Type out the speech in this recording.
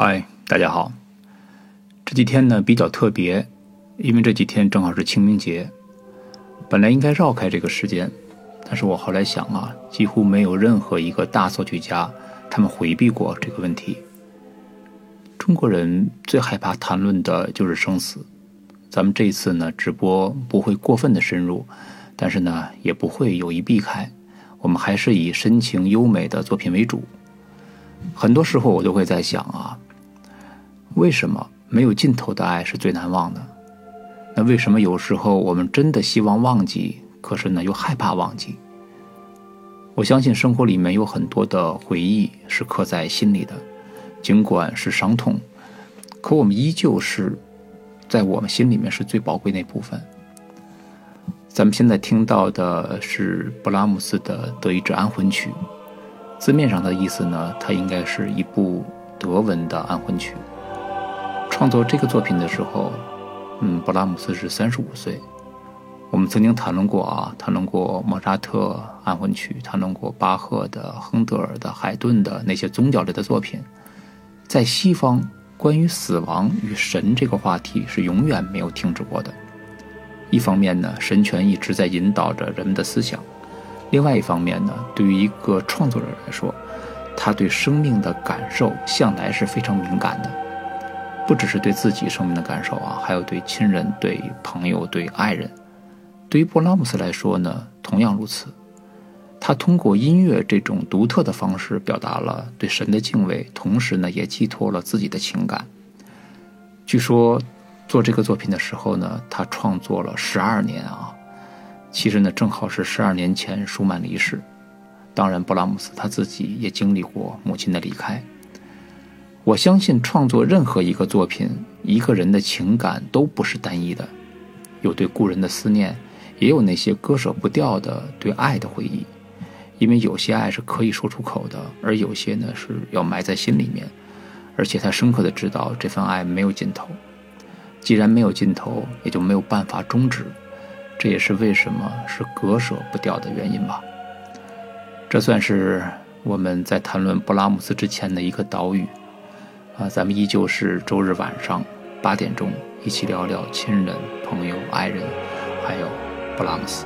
嗨，大家好。这几天呢比较特别，因为这几天正好是清明节。本来应该绕开这个时间，但是我后来想啊，几乎没有任何一个大作曲家他们回避过这个问题。中国人最害怕谈论的就是生死。咱们这一次呢，直播不会过分的深入，但是呢，也不会有意避开。我们还是以深情优美的作品为主。很多时候我都会在想啊。为什么没有尽头的爱是最难忘的？那为什么有时候我们真的希望忘记，可是呢又害怕忘记？我相信生活里面有很多的回忆是刻在心里的，尽管是伤痛，可我们依旧是在我们心里面是最宝贵那部分。咱们现在听到的是布拉姆斯的《德意志安魂曲》，字面上的意思呢，它应该是一部德文的安魂曲。创作这个作品的时候，嗯，布拉姆斯是三十五岁。我们曾经谈论过啊，谈论过莫扎特安魂曲，谈论过巴赫的、亨德尔的、海顿的那些宗教类的作品。在西方，关于死亡与神这个话题是永远没有停止过的。一方面呢，神权一直在引导着人们的思想；另外一方面呢，对于一个创作者来说，他对生命的感受向来是非常敏感的。不只是对自己生命的感受啊，还有对亲人、对朋友、对爱人。对于布拉姆斯来说呢，同样如此。他通过音乐这种独特的方式，表达了对神的敬畏，同时呢，也寄托了自己的情感。据说做这个作品的时候呢，他创作了十二年啊。其实呢，正好是十二年前舒曼离世。当然，布拉姆斯他自己也经历过母亲的离开。我相信创作任何一个作品，一个人的情感都不是单一的，有对故人的思念，也有那些割舍不掉的对爱的回忆。因为有些爱是可以说出口的，而有些呢是要埋在心里面。而且他深刻的知道这份爱没有尽头，既然没有尽头，也就没有办法终止。这也是为什么是割舍不掉的原因吧。这算是我们在谈论布拉姆斯之前的一个岛屿。啊，咱们依旧是周日晚上八点钟，一起聊聊亲人、朋友、爱人，还有布拉姆斯。